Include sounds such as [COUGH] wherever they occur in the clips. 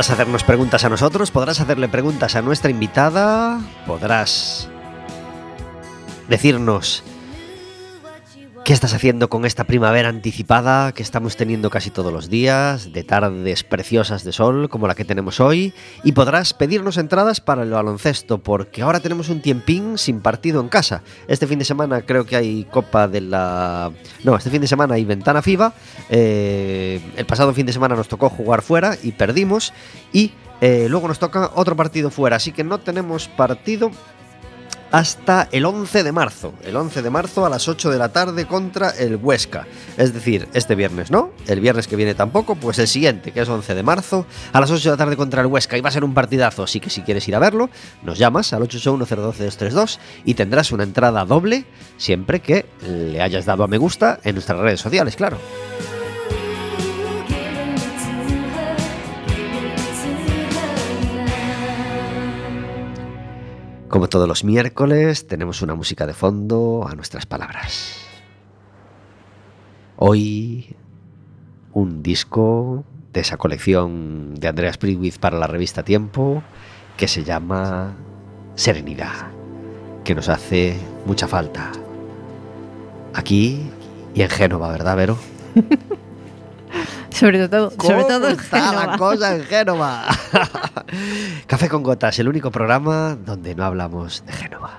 Podrás hacernos preguntas a nosotros, podrás hacerle preguntas a nuestra invitada, podrás decirnos qué estás haciendo con esta primavera anticipada que estamos teniendo casi todos los días, de tardes preciosas de sol como la que tenemos hoy, y podrás pedirnos entradas para el baloncesto, porque ahora tenemos un tiempín sin partido en casa. Este fin de semana creo que hay Copa de la... No, este fin de semana hay Ventana FIBA, eh, el pasado fin de semana nos tocó jugar fuera y perdimos, y eh, luego nos toca otro partido fuera, así que no tenemos partido hasta el 11 de marzo. El 11 de marzo a las 8 de la tarde contra el Huesca. Es decir, este viernes no, el viernes que viene tampoco, pues el siguiente, que es 11 de marzo, a las 8 de la tarde contra el Huesca. Y va a ser un partidazo, así que si quieres ir a verlo, nos llamas al 881-012-232 y tendrás una entrada doble siempre que le hayas dado a me gusta en nuestras redes sociales, claro. Como todos los miércoles, tenemos una música de fondo a nuestras palabras. Hoy, un disco de esa colección de Andreas Priwitz para la revista Tiempo que se llama Serenidad, que nos hace mucha falta. Aquí y en Génova, ¿verdad, Vero? [LAUGHS] Sobre todo, sobre todo en está la Génova. cosa en Génova? [LAUGHS] Café con gotas, el único programa donde no hablamos de Génova.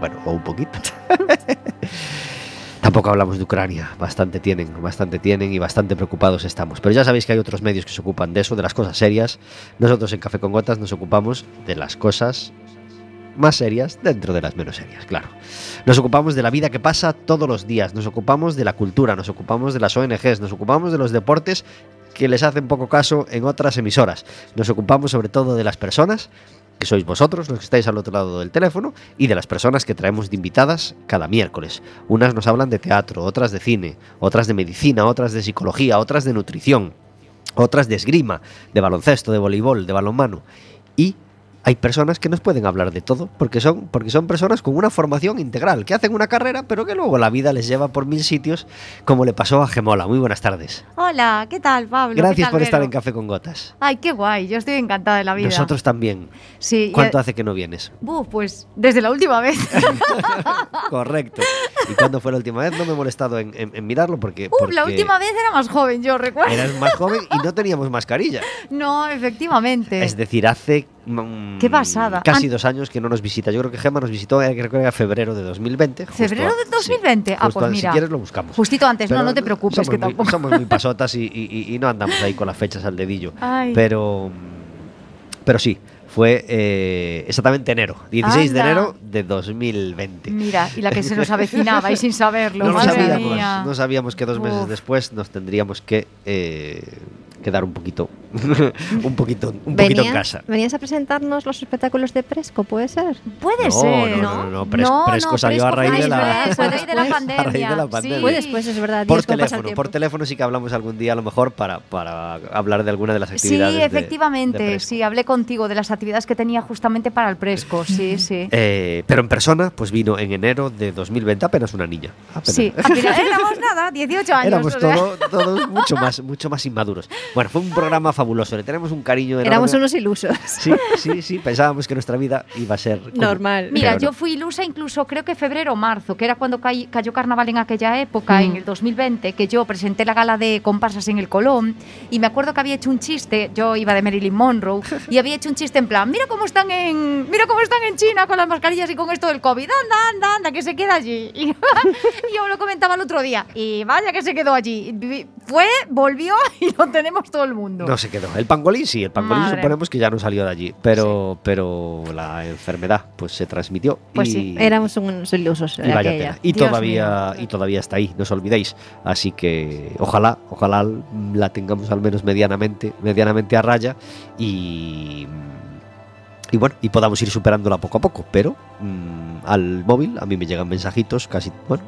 Bueno, o un poquito. [LAUGHS] Tampoco hablamos de Ucrania, bastante tienen, bastante tienen y bastante preocupados estamos. Pero ya sabéis que hay otros medios que se ocupan de eso, de las cosas serias. Nosotros en Café con Gotas nos ocupamos de las cosas más serias dentro de las menos serias, claro. Nos ocupamos de la vida que pasa todos los días, nos ocupamos de la cultura, nos ocupamos de las ONGs, nos ocupamos de los deportes que les hacen poco caso en otras emisoras. Nos ocupamos sobre todo de las personas, que sois vosotros los que estáis al otro lado del teléfono, y de las personas que traemos de invitadas cada miércoles. Unas nos hablan de teatro, otras de cine, otras de medicina, otras de psicología, otras de nutrición, otras de esgrima, de baloncesto, de voleibol, de balonmano. Y hay personas que nos pueden hablar de todo, porque son, porque son personas con una formación integral, que hacen una carrera, pero que luego la vida les lleva por mil sitios, como le pasó a Gemola. Muy buenas tardes. Hola, ¿qué tal, Pablo? ¿Qué Gracias tal, por estar en Café con Gotas. Ay, qué guay, yo estoy encantada de la vida. Nosotros también. Sí. y- ¿Cuánto hace que no vienes? Pues desde la última vez. [LAUGHS] Correcto. ¿Y cuándo fue la última vez? No me he molestado en, en- en mirarlo porque, Uf, la última vez era más joven, yo recuerdo. eras más joven y no teníamos mascarilla. [LAUGHS] No, efectivamente. Es decir, hace mm, Qué pasada. casi An- dos años que no nos visita. Yo creo que Gemma nos visitó, eh, creo que era febrero de 2020. justo ¿Febrero a- de 2020? Ah, pues a- mira. Si quieres lo buscamos. Justito antes, no, Pero no te preocupes, somos que muy- tampoco. Somos muy [LAUGHS] pasotas y, y- y no andamos ahí con las fechas al dedillo. Ay. Pero, pero sí, fue eh, exactamente enero, 16 de enero de 2020. Mira, y la que se nos avecinaba y sin saberlo. [LAUGHS] No, madre sabíamos, mía. no sabíamos que dos meses Uf. después nos tendríamos que eh, quedar un poquito, [LAUGHS] un poquito, un poquito en ¿Venías, casa. venías a presentarnos los espectáculos de Presco, ¿puede ser? Puede No, ser. no, no, no, Pres- Presco salió [LAUGHS] a raíz de la- a raíz de la A raíz pandemia. de la sí. pandemia. Fue después, es verdad. Por Dios, teléfono, por teléfono sí que hablamos algún día a lo mejor para, para hablar de alguna de las Sí, actividades. de- efectivamente, de Presco. sí, hablé contigo de las actividades que tenía justamente para el Presco, [LAUGHS] sí, sí. Eh, pero en persona, pues vino en enero de 2020 apenas una niña. Apenas. Sí, éramos nada, 18 años. Éramos o sea. todo- todos mucho más, mucho más inmaduros. Bueno, fue un programa fabuloso. Le tenemos un cariño enorme. Éramos unos ilusos. Sí, sí, sí. Pensábamos que nuestra vida iba a ser como- Normal. Mira, Pero yo no. fui ilusa incluso creo que febrero o marzo, que era cuando cay- cayó carnaval en aquella época, Mm. en el 2020, que yo presenté la gala de comparsas en el Colón y me acuerdo que había hecho un chiste, yo iba de Marilyn Monroe y había hecho un chiste en plan, mira cómo están en mira cómo están en China con las mascarillas y con esto del COVID. Anda, anda, anda, que se queda allí. Y, [LAUGHS] y yo lo comentaba el otro día y vaya que se quedó allí. Fue, volvió y lo tenemos todo el mundo. No se quedó. El pangolín sí, el pangolín Madre. suponemos que ya no salió de allí, pero, pero la enfermedad pues se transmitió Pues y, sí, Éramos unos ilusos. y vaya tela. Y todavía, y todavía está ahí, no os olvidéis. Así que ojalá, ojalá la tengamos al menos medianamente, medianamente a raya y y bueno, y podamos ir superándola poco a poco, pero mm, al móvil a mí me llegan mensajitos casi, bueno,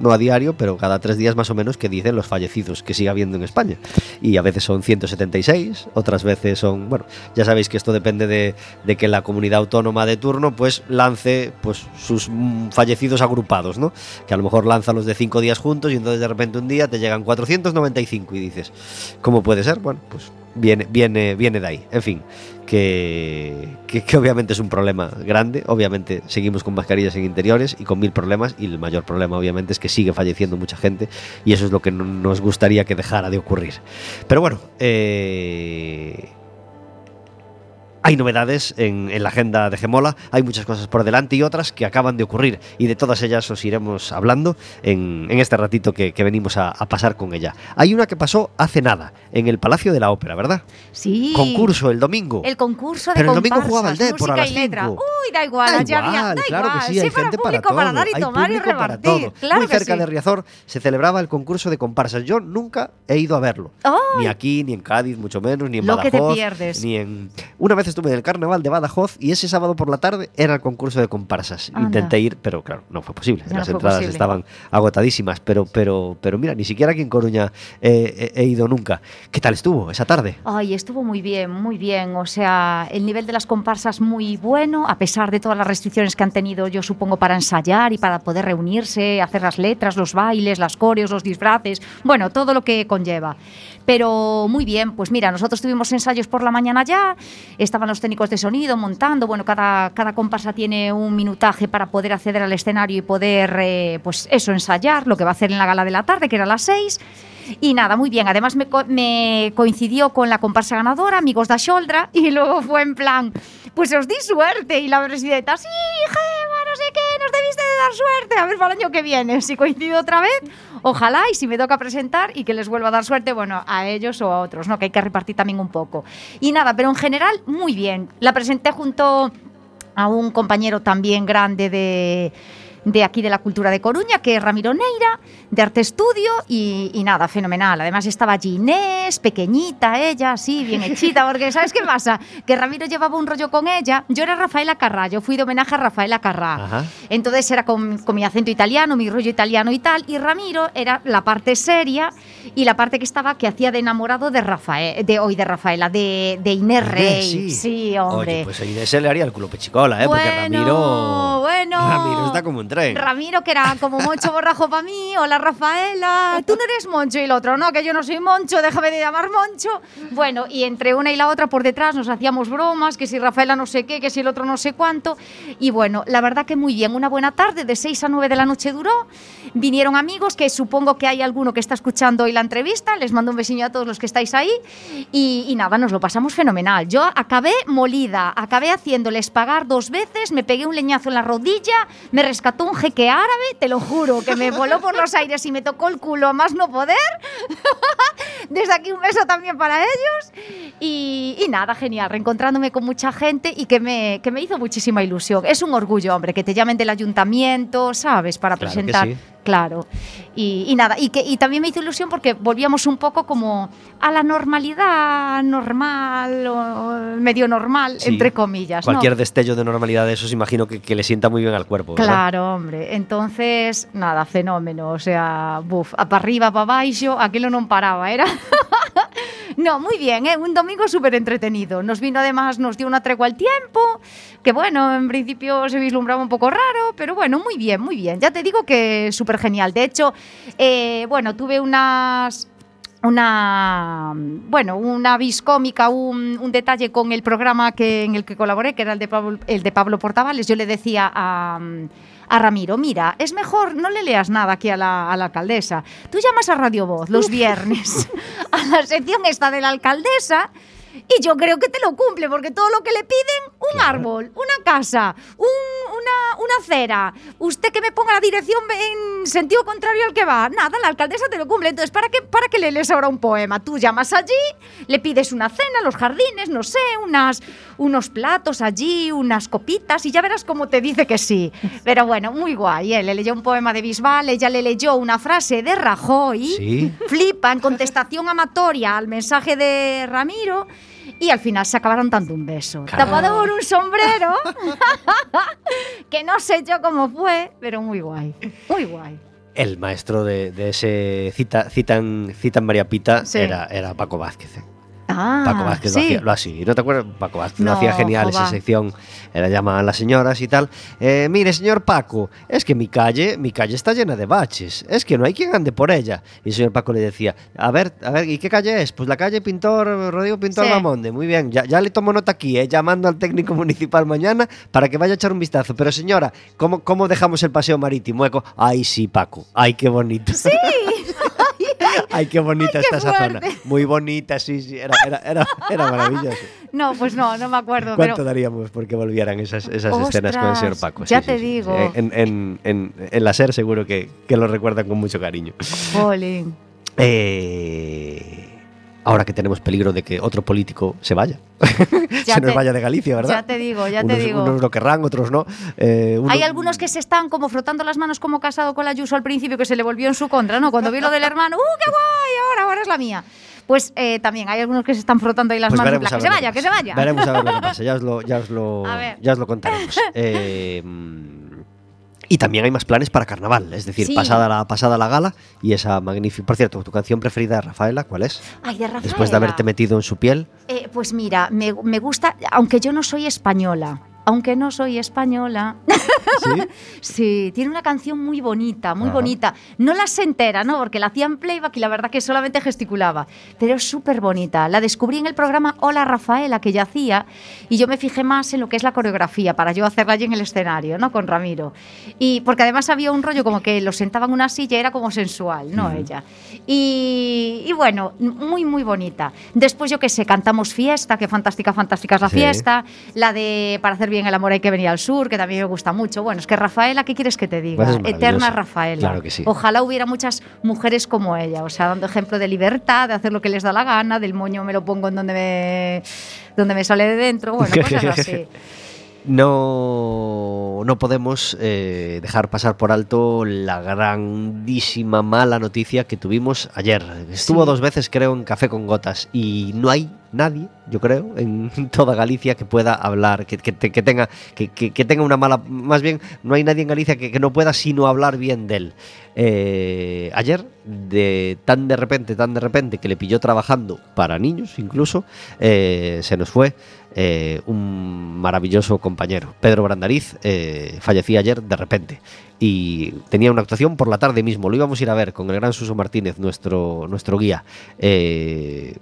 no a diario, pero cada tres días más o menos que dicen los fallecidos que sigue habiendo en España. Y a veces son 176, otras veces son, bueno, ya sabéis que esto depende de, de que la comunidad autónoma de turno pues lance pues sus fallecidos agrupados, ¿no? Que a lo mejor lanza los de cinco días juntos y entonces de repente un día te llegan 495 y dices, ¿cómo puede ser? Bueno, pues viene, viene, viene de ahí. En fin, que, que, que obviamente es un problema grande. Obviamente seguimos con mascarillas en interiores y con mil problemas. Y el mayor problema, obviamente, es que sigue falleciendo mucha gente. Y eso es lo que no- nos gustaría que dejara de ocurrir. Pero bueno, eh, hay novedades en, en la agenda de Gemola, hay muchas cosas por delante y otras que acaban de ocurrir y de todas ellas os iremos hablando en, en este ratito que, que venimos a, a pasar con ella. Hay una que pasó hace nada, en el Palacio de la Ópera, ¿verdad? Sí. Concurso el domingo. El concurso de Pero el domingo jugaba el Depor a música las y letra. Uy, da igual, Da allá había- da claro igual. que sí, hay para gente para público todo. para dar y hay tomar y para todo. Claro Muy cerca sí. de Riazor se celebraba el concurso de comparsas. Yo nunca he ido a verlo. Ni aquí, ni en Cádiz, mucho menos, ni en Lo que te Badajoz. pierdes. Ni en... Una vez estuve en el carnaval de Badajoz y ese sábado por la tarde era el concurso de comparsas. Anda. Intenté ir, pero claro, no fue posible. Ya no Las fue entradas posible. estaban agotadísimas. Pero, pero, pero mira, ni siquiera aquí en Coruña eh, he, he ido nunca. ¿Qué tal estuvo esa tarde? Ay, estuvo muy bien, muy bien. O sea, el nivel de las comparsas muy bueno, a pesar de todas las restricciones que han tenido, yo supongo, para ensayar y para poder reunirse, hacer las letras, los bailes, las coreos, los disfraces, bueno, todo lo que conlleva. Pero muy bien, pues mira, nosotros tuvimos ensayos por la mañana ya, estaban los técnicos de sonido montando, bueno, cada, cada comparsa tiene un minutaje para poder acceder al escenario y poder, eh, pues eso, ensayar lo que va a hacer en la gala de la tarde, que era a las seis. Y nada, muy bien. Además me, me coincidió con la comparsa ganadora, Amigos da Xoldra, y luego fue en plan, pues os di suerte. Y la presidenta, sí, Gema, suerte. A ver para el año que viene, si coincido otra vez, ojalá, y si me toca presentar y que les vuelva a dar suerte, bueno, a ellos o a otros, ¿no? Que hay que repartir también un poco. Y nada, pero en general, muy bien. La presenté junto a un compañero también grande de, de aquí de la cultura de Coruña, que es Ramiro Neira, de Arte Estudio, y, y nada, fenomenal. Además estaba allí Inés, pequeñita ella, así, bien [LAUGHS] hechita, porque ¿sabes qué pasa? Que Ramiro llevaba un rollo con ella. Yo era Rafaela Carrá, yo fui de homenaje a Rafaela Carrá. Ajá. Entonces era con, con mi acento italiano, mi rollo italiano y tal, y Ramiro era la parte seria y la parte que estaba, que hacía de enamorado de Rafael, de hoy de Rafaela, de, de Inés Rey. Sí, hombre. Oye, pues a Inés se le haría el culo pechicola, ¿eh? Porque Bueno, Ramiro. bueno. Ramiro está como un Ramiro, que era como Moncho Borrajo para mí, hola Rafaela, tú no eres Moncho y el otro, no, que yo no soy Moncho, déjame de llamar Moncho. Bueno, y entre una y la otra por detrás nos hacíamos bromas, que si Rafaela no sé qué, que si el otro no sé cuánto. Y bueno, la verdad que muy bien, una buena tarde, de 6 a 9 de la noche duró. Vinieron amigos, que supongo que hay alguno que está escuchando hoy la entrevista, les mando un besillo a todos los que estáis ahí. Y nada, nos lo pasamos fenomenal. Yo acabé molida, acabé haciéndoles pagar dos veces, me pegué un leñazo en la rodilla, me rescató un jeque árabe, te lo juro, que me voló por los aires y me tocó el culo a más no poder. [LAUGHS] Desde aquí un beso también para ellos. Y, y nada, genial, reencontrándome con mucha gente y que me, que me hizo muchísima ilusión. Es un orgullo, hombre, que te llamen del ayuntamiento, ¿sabes? Para Claro que presentar. sí. Claro. Y, y nada, y, que, y también me hizo ilusión porque volvíamos un poco como a la normalidad normal o medio normal, Sí. entre comillas. ¿no? Cualquier destello de normalidad de esos, imagino que, que le sienta muy bien al cuerpo. ¿verdad? Claro, hombre. Entonces, nada, fenómeno. O sea, buf, para arriba, para abaixo, aquilo non paraba, era [LAUGHS] No, muy bien, ¿eh? un domingo súper entretenido. Nos vino además, nos dio una tregua al tiempo, que bueno, en principio se vislumbraba un poco raro, pero bueno, muy bien, muy bien. Ya te digo que súper genial. De hecho, eh, bueno, tuve unas una bueno una vis cómica un, un detalle con el programa que en el que colaboré que era el de Pablo, el de Pablo Portavales yo le decía a, a Ramiro mira es mejor no le leas nada aquí a la, a la alcaldesa tú llamas a Radio Voz los [LAUGHS] viernes a la sección esta de la alcaldesa y yo creo que te lo cumple, porque todo lo que le piden, un Claro. árbol, una casa, un- una, una acera, usted que me ponga la dirección en sentido contrario al que va, nada, la alcaldesa te lo cumple. Entonces, ¿para qué, para qué le lees ahora un poema? Tú llamas allí, le pides una cena, los jardines, no sé, unas, unos platos allí, unas copitas, y ya verás cómo te dice que sí. Pero bueno, muy guay, ¿eh? le leyó un poema de Bisbal, ella le leyó una frase de Rajoy Sí. flipa en contestación amatoria al mensaje de Ramiro y al final se acabaron dando un beso. Claro. Tapado por un sombrero, [LAUGHS] que no sé yo cómo fue, pero muy guay, muy guay. El maestro de, de ese cita, citan, citan María Pita Sí. era, era Paco Vázquez. Ah, Paco Vázquez lo sí. hacía, lo así, ¿no te acuerdas? Paco Vázquez lo No, hacía genial esa sección, la llamaban las señoras y tal. Eh, mire, señor Paco, es que mi calle, mi calle está llena de baches, es que no hay quien ande por ella. Y el señor Paco le decía, a ver, a ver, ¿y qué calle es? Pues la calle Pintor, Rodrigo Pintor Sí. Bamonde, muy bien, ya, ya le tomo nota aquí, eh, llamando al técnico [LAUGHS] municipal mañana para que vaya a echar un vistazo. Pero señora, ¿cómo, cómo dejamos el paseo marítimo? Eco? Ay, sí, Paco, ay, qué bonito. Sí, [LAUGHS] Ay, qué bonita Ay, está esa zona. Muy bonita, sí, sí. Era, era, era, era maravilloso. no, pues no, no me acuerdo. ¿Cuánto Pero daríamos porque volvieran esas, esas escenas con el señor Paco? ya te digo. En, en, en, en la SER seguro que, que lo recuerdan con mucho cariño. Jolín. Eh, ahora que tenemos peligro de que otro político se vaya. [LAUGHS] Ya se nos te- vaya de Galicia, ¿verdad? Ya te digo, ya unos, te digo. unos lo querrán, otros no. Eh, uno- Hay algunos que se están como frotando las manos como casado con la Ayuso al principio que se le volvió en su contra, ¿no? Cuando vio lo del hermano, ¡uh, qué guay! Ahora, ahora es la mía. Pues eh, también hay algunos que se están frotando ahí las Pues manos. en plan, que se vaya, que se vaya. Veremos a ver lo que [LAUGHS] pasa. Ya os lo, ya os lo, ya os lo contaremos. [LAUGHS] Eh, mm, y también hay más planes para carnaval, es decir, Sí. pasada, la, pasada la gala y esa magnífica. Por cierto, tu canción preferida de Rafaela, ¿cuál es? Ay, de Rafaela. Después de haberte metido en su piel. Eh, pues mira, me, me gusta, aunque yo no soy española. Aunque no soy española. [LAUGHS] ¿Sí? Sí, tiene una canción muy bonita, muy Ajá. bonita. No la sé entera, ¿no? Porque la hacía en playback y la verdad que solamente gesticulaba. Pero es súper bonita. La descubrí en el programa Hola Rafaela, que ya hacía, y yo me fijé más en lo que es la coreografía, para yo hacerla allí en el escenario, ¿no? Con Ramiro. Y porque además había un rollo como que lo sentaba en una silla, era como sensual, ¿no? Ella. Y, y bueno, muy, muy bonita. Después, yo qué sé, cantamos Fiesta, que fantástica, fantástica es la Sí. fiesta. La de Para hacer bien el amor hay que venir al sur, que también me gusta mucho. Bueno, es que Rafaela, ¿qué quieres que te diga? Pues. Eterna Rafaela. Claro que sí. Ojalá hubiera muchas mujeres como ella, o sea, dando ejemplo de libertad, de hacer lo que les da la gana, del moño me lo pongo en donde me, donde me sale de dentro, bueno, [LAUGHS] cosas así. No, no podemos eh, dejar pasar por alto la grandísima mala noticia que tuvimos ayer. Estuvo Sí. dos veces, creo, en Café con Gotas y no hay nadie, yo creo, en [LAUGHS] toda Galicia que pueda hablar, que, que te- que tenga, que, que- tenga una mala... Más bien, no hay nadie en Galicia que, que no pueda sino hablar bien de él. Eh, ayer, de tan de repente, tan de repente, que le pilló trabajando para niños incluso, eh, se nos fue eh, un maravilloso compañero. Pedro Brandariz eh, fallecía ayer de repente y tenía una actuación por la tarde mismo. Lo íbamos a ir a ver con el gran Suso Martínez, nuestro, nuestro guía. Eh,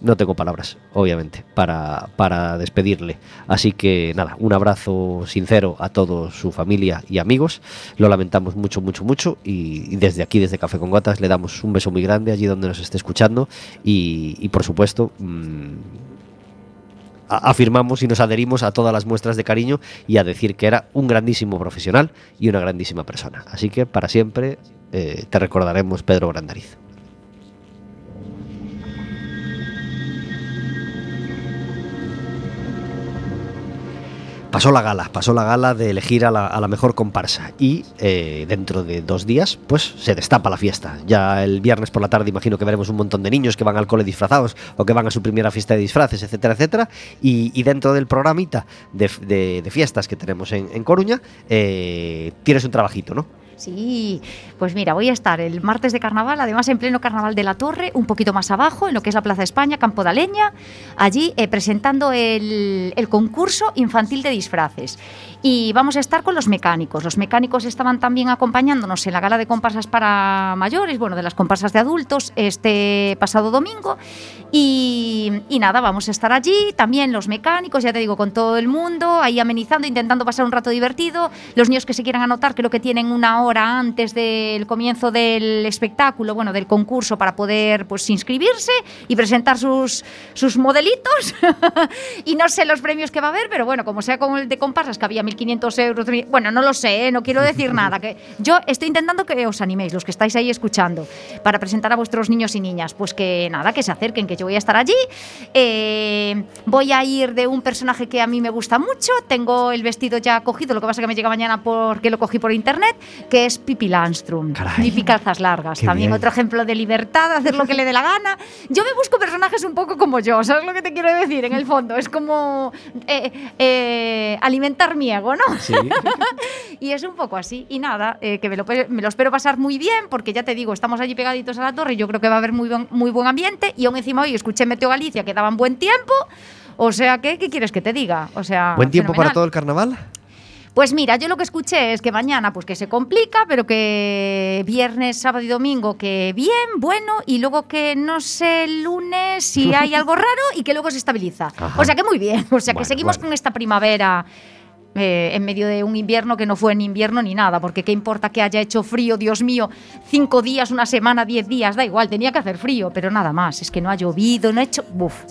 no tengo palabras, obviamente, para, para despedirle. Así que nada, un abrazo sincero a toda su familia y amigos. Lo lamentamos mucho, mucho, mucho. Y, desde aquí, desde Café con Gotas, le damos un beso muy grande allí donde nos esté escuchando. Y, por supuesto, mm, afirmamos y nos adherimos a todas las muestras de cariño y a decir que era un grandísimo profesional y una grandísima persona. Así que para siempre eh, te recordaremos, Pedro Brandariz. Pasó la gala, pasó la gala de elegir a la, a la mejor comparsa y eh, dentro de dos días pues se destapa la fiesta. Ya el viernes por la tarde imagino que veremos un montón de niños que van al cole disfrazados o que van a su primera fiesta de disfraces, etcétera, etcétera. Y, y dentro del programita de, fiestas que tenemos en, en Coruña eh, tienes un trabajito, ¿no? Sí, pues mira, voy a estar el martes de carnaval, además en pleno carnaval de la Torre, un poquito más abajo, en lo que es la Plaza España, Campo de Leña, allí eh, presentando el, el concurso infantil de disfraces. Y vamos a estar con los mecánicos. Los mecánicos estaban también acompañándonos en la gala de comparsas para mayores, bueno, de las comparsas de adultos, este pasado domingo. Y, y nada, vamos a estar allí, también los mecánicos, ya te digo, con todo el mundo, ahí amenizando, intentando pasar un rato divertido. Los niños que se quieran anotar, creo que tienen una hora antes del comienzo del espectáculo, bueno, del concurso, para poder pues inscribirse y presentar sus, sus modelitos. [LAUGHS] y no sé los premios que va a haber, pero bueno, como sea como el de comparsas, que había 1.500 euros, bueno, no lo sé, ¿eh? no quiero decir nada. Que yo estoy intentando que os animéis, los que estáis ahí escuchando, para presentar a vuestros niños y niñas. Pues que nada, que se acerquen, que yo voy a estar allí. Eh, voy a ir de un personaje que a mí me gusta mucho. Tengo el vestido ya cogido, lo que pasa que me llega mañana porque lo cogí por internet, que es Pippi Landstrom. Caray. Calzas largas. Qué También bien. otro ejemplo de libertad, hacer lo que le dé la gana. Yo me busco personajes un poco como yo, ¿sabes lo que te quiero decir? En el fondo, es como eh, eh, alimentar mi ego, ¿no? Sí. [LAUGHS] Y es un poco así. Y nada, eh, que me lo, me lo espero pasar muy bien, porque ya te digo, estamos allí pegaditos a la torre y yo creo que va a haber muy buen, muy buen ambiente. Y aún encima hoy escuché Meteo Galicia que daban buen tiempo. O sea, que, ¿qué quieres que te diga? O sea, ¿Buen tiempo para fenomenal. todo el carnaval? Pues mira, yo lo que escuché es que mañana pues que se complica, pero que viernes, sábado y domingo que bien, bueno, y luego que no sé el lunes si [LAUGHS] hay algo raro y que luego se estabiliza. Ajá. O sea que muy bien, o sea Bueno, que seguimos bueno. con esta primavera. eh, en medio de un invierno que no fue ni invierno ni nada, porque qué importa que haya hecho frío, Dios mío, cinco días, una semana, diez días, da igual, tenía que hacer frío, pero nada más, es que no ha llovido, no ha hecho... Uf,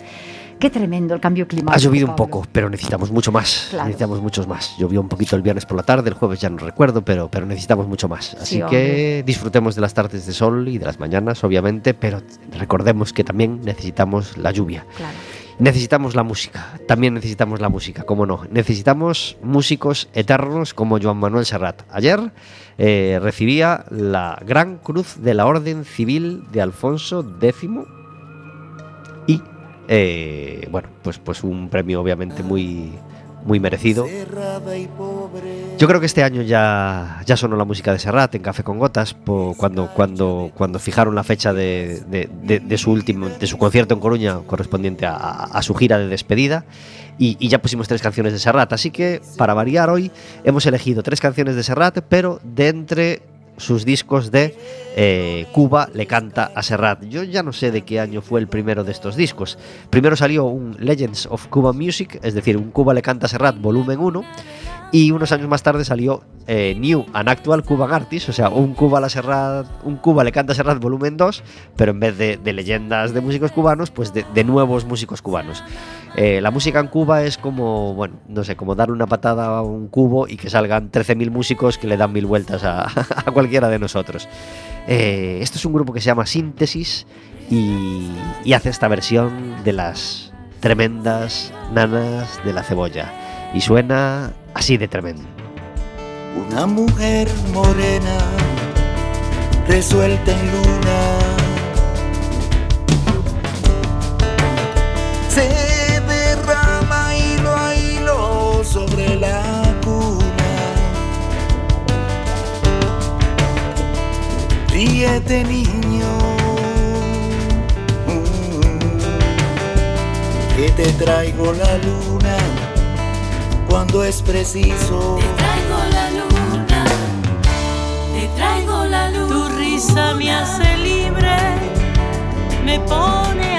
qué tremendo el cambio climático. Ha llovido un Pablo. poco, pero necesitamos mucho más. Claro. Necesitamos muchos más. Llovió un poquito el viernes por la tarde, el jueves ya no recuerdo, pero, pero necesitamos mucho más. Así Sí, que disfrutemos de las tardes de sol y de las mañanas, obviamente, pero recordemos que también necesitamos la lluvia. Claro. Necesitamos la música, también necesitamos la música, cómo no. Necesitamos músicos eternos como Joan Manuel Serrat. Ayer eh, recibía la Gran Cruz de la Orden Civil de Alfonso X eh, bueno, pues, pues un premio obviamente muy, muy merecido. Yo creo que este año ya, ya sonó la música de Serrat en Café con Gotas po- cuando, cuando, cuando fijaron la fecha de, de- de- de su último de su concierto en Coruña correspondiente a, a- a su gira de despedida y, y ya pusimos tres canciones de Serrat. Así que para variar hoy hemos elegido tres canciones de Serrat, pero de entre sus discos de eh, Cuba le canta a Serrat. Yo ya no sé de qué año fue el primero de estos discos. Primero salió un Legends of Cuban Music, es decir, un Cuba le canta a Serrat volumen 1. Y unos años más tarde salió eh, New and Actual Cuban Artist, o sea, un Cuba, la Serrat, un Cuba le canta Serrat volumen 2, pero en vez de, leyendas de músicos cubanos, pues de, nuevos músicos cubanos. Eh, la música en Cuba es como, bueno, no sé, como darle una patada a un cubo y que salgan 13.000 músicos que le dan mil vueltas [LAUGHS] a, cualquiera de nosotros. Eh, esto es un grupo que se llama Síntesis y hace esta versión de las tremendas nanas de la cebolla. Y suena así de tremendo. Una mujer morena, resuelta en luna, se derrama hilo hilo sobre la cuna. Ríete niño, mm, que te traigo la luna cuando es preciso. Te traigo la luna, te traigo la luna. Tu risa me hace libre, me pone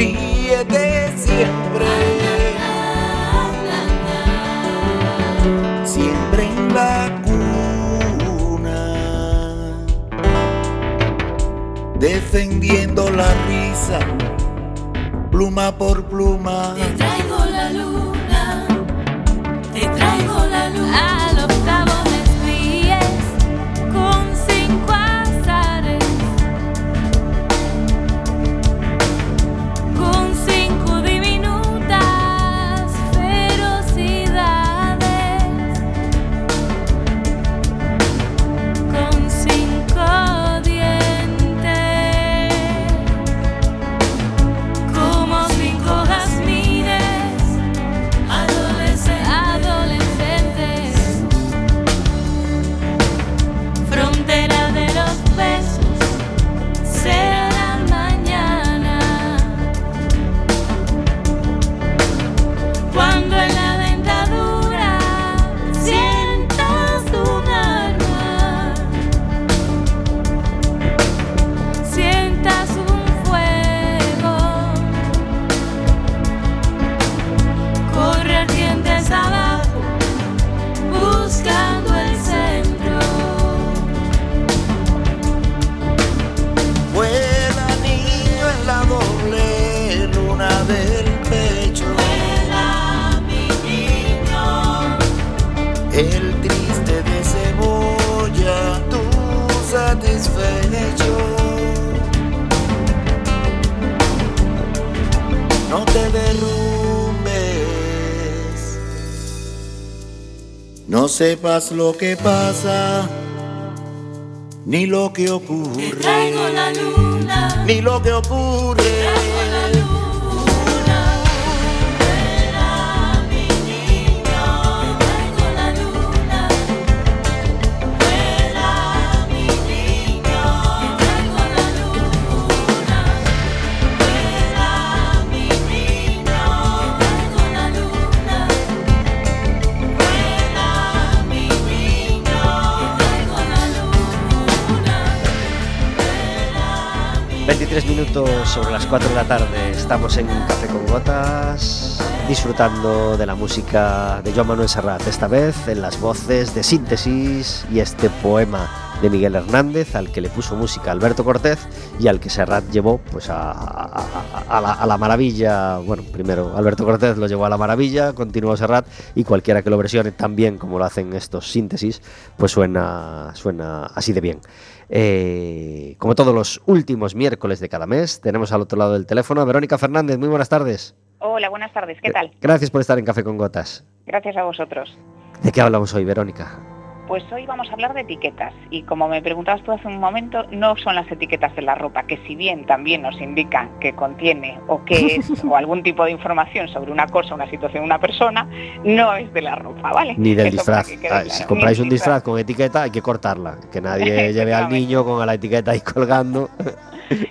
ríete siempre. Siempre en la cuna, defendiendo la risa, pluma por pluma. Te traigo la luna, te traigo la luna al octavo. No te derrumbes, no sepas lo que pasa, ni lo que te ocurre, traigo la luna ni lo que ocurre. 23 minutos sobre las 4 de la tarde. Estamos en Café con Gotas, disfrutando de la música de Joan Manuel Serrat, esta vez en las voces de síntesis y este poema de Miguel Hernández, al que le puso música Alberto Cortés y al que Serrat llevó pues a- a- a la, a la maravilla. Bueno, primero Alberto Cortés lo llevó a la maravilla, continuó Serrat y cualquiera que lo versione tan bien como lo hacen estos síntesis, pues suena, suena así de bien. Eh, como todos los últimos miércoles de cada mes, tenemos al otro lado del teléfono a Verónica Fernández. Muy buenas tardes. Hola, buenas tardes, ¿qué tal? Gracias por estar en Café con Gotas. Gracias a vosotros. ¿De qué hablamos hoy, Verónica? Pues hoy vamos a hablar de etiquetas y como me preguntabas tú hace un momento, no son las etiquetas de la ropa, que si bien también nos indica que contiene o que es [LAUGHS] o algún tipo de información sobre una cosa, una situación, una persona, no es de la ropa, ¿vale? Ni del Eso disfraz. que Ah, claro. si compráis un disfraz con etiqueta, hay que cortarla. Que nadie [LAUGHS] lleve al niño con la etiqueta ahí colgando,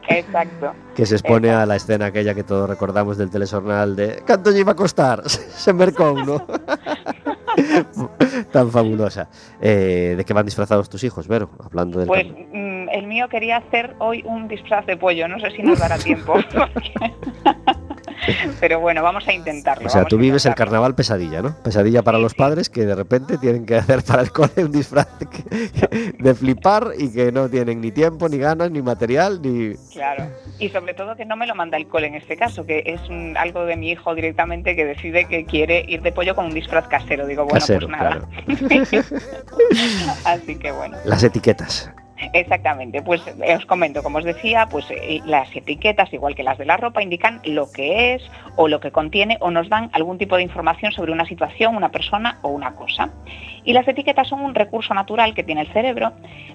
Exacto. [LAUGHS] que se expone a la escena aquella que todos recordamos del telejornal de ¿Cuánto iba a costar? Se mercó uno. Tan fabulosa. Eh, ¿De qué van disfrazados tus hijos, Vero? Hablando del Pues mm, el mío quería hacer hoy un disfraz de pollo, no sé si nos dará tiempo. [LAUGHS] porque- Pero bueno, vamos a intentarlo. O sea, tú vives el carnaval pesadilla, ¿no? Pesadilla para los padres que de repente tienen que hacer para el cole un disfraz de, de flipar y que no tienen ni tiempo, ni ganas, ni material, ni... Claro. Y sobre todo que no me lo manda el cole en este caso, que es mm, algo de mi hijo directamente que decide que quiere ir de pollo con un disfraz casero. Digo, bueno, Casero, pues nada. [LAUGHS] Así que bueno. Las etiquetas. Exactamente, pues eh, os comento, como os decía, pues eh, las etiquetas, igual que las de la ropa, indican lo que es o lo que contiene o nos dan algún tipo de información sobre una situación, una persona o una cosa. Y las etiquetas son un recurso natural que tiene el cerebro,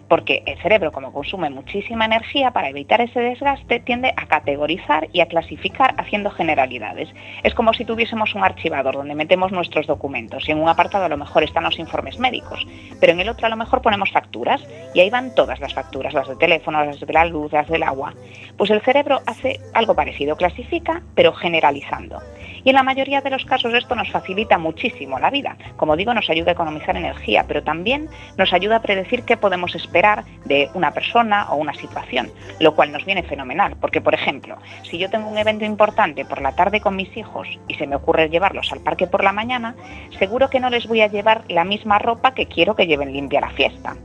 porque el cerebro, como consume muchísima energía, para evitar ese desgaste, tiende a categorizar y a clasificar haciendo generalidades. Es como si tuviésemos un archivador donde metemos nuestros documentos y en un apartado a lo mejor están los informes médicos, pero en el otro a lo mejor ponemos facturas y ahí van todas las facturas, las de teléfono, las de la luz, las del agua. Pues el cerebro hace algo parecido, clasifica, pero generalizando. Y en la mayoría de los casos esto nos facilita muchísimo la vida. Como digo, nos ayuda a economizar energía, pero también nos ayuda a predecir qué podemos esperar de una persona o una situación, lo cual nos viene fenomenal, porque por ejemplo, si yo tengo un evento importante por la tarde con mis hijos y se me ocurre llevarlos al parque por la mañana, seguro que no les voy a llevar la misma ropa que quiero que lleven limpia la fiesta.